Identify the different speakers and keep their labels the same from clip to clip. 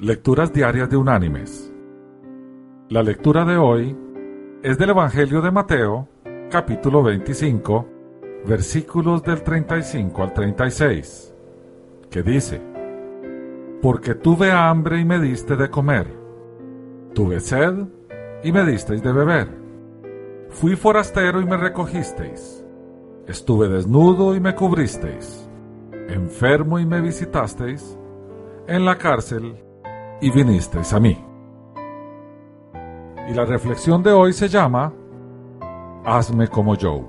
Speaker 1: Lecturas Diarias de Unánimes. La lectura de hoy es del Evangelio de Mateo, capítulo 25, versículos del 35 al 36, que dice, Porque tuve hambre y me diste de comer, tuve sed y me disteis de beber, fui forastero y me recogisteis, estuve desnudo y me cubristeis, enfermo y me visitasteis, en la cárcel y vinisteis a mí. Y la reflexión de hoy se llama Hazme como Joe.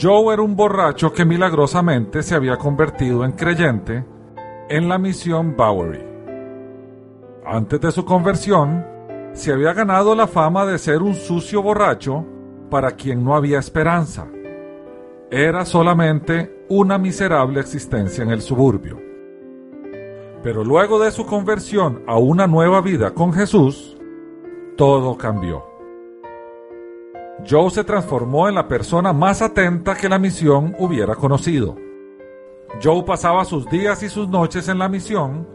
Speaker 1: Joe era un borracho que milagrosamente se había convertido en creyente en la misión Bowery. Antes de su conversión, se había ganado la fama de ser un sucio borracho para quien no había esperanza. Era solamente una miserable existencia en el suburbio. Pero luego de su conversión a una nueva vida con Jesús, todo cambió. Joe se transformó en la persona más atenta que la misión hubiera conocido. Joe pasaba sus días y sus noches en la misión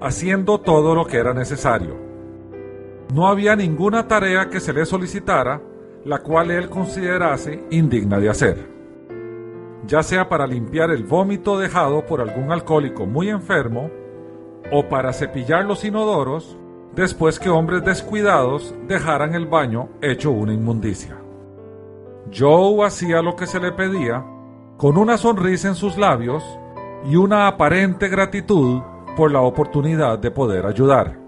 Speaker 1: haciendo todo lo que era necesario. No había ninguna tarea que se le solicitara la cual él considerase indigna de hacer. Ya sea para limpiar el vómito dejado por algún alcohólico muy enfermo, o para cepillar los inodoros después que hombres descuidados dejaran el baño hecho una inmundicia. Joe hacía lo que se le pedía con una sonrisa en sus labios y una aparente gratitud por la oportunidad de poder ayudar.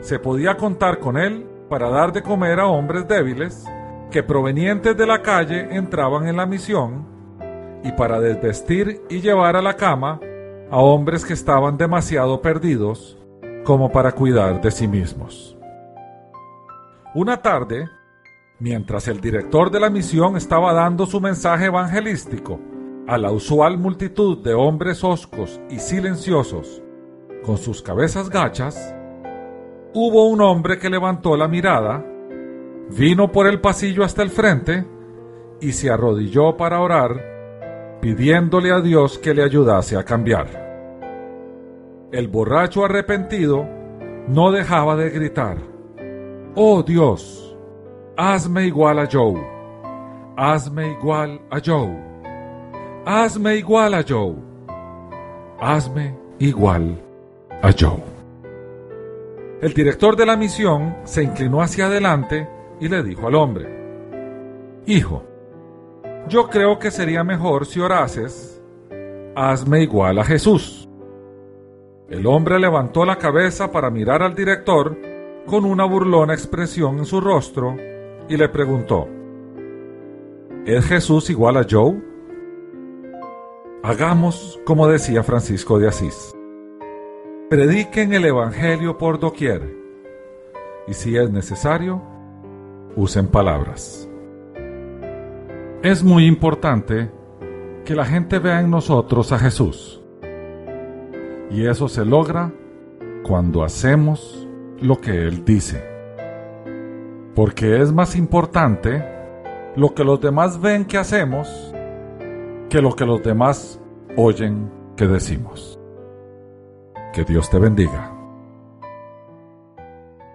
Speaker 1: Se podía contar con él para dar de comer a hombres débiles que provenientes de la calle entraban en la misión y para desvestir y llevar a la cama a hombres que estaban demasiado perdidos como para cuidar de sí mismos. Una tarde, mientras el director de la misión estaba dando su mensaje evangelístico a la usual multitud de hombres hoscos y silenciosos, con sus cabezas gachas, hubo un hombre que levantó la mirada, vino por el pasillo hasta el frente y se arrodilló para orar pidiéndole a Dios que le ayudase a cambiar. El borracho arrepentido no dejaba de gritar, Oh Dios, hazme igual a Joe, hazme igual a Joe, hazme igual a Joe, hazme igual a Joe. El director de la misión se inclinó hacia adelante y le dijo al hombre, Hijo, yo creo que sería mejor si orases, hazme igual a Jesús. El hombre levantó la cabeza para mirar al director con una burlona expresión en su rostro y le preguntó, ¿Es Jesús igual a Joe? Hagamos como decía Francisco de Asís. Prediquen el Evangelio por doquier y si es necesario, usen palabras. Es muy importante que la gente vea en nosotros a Jesús. Y eso se logra cuando hacemos lo que Él dice. Porque es más importante lo que los demás ven que hacemos que lo que los demás oyen que decimos. Que Dios te bendiga.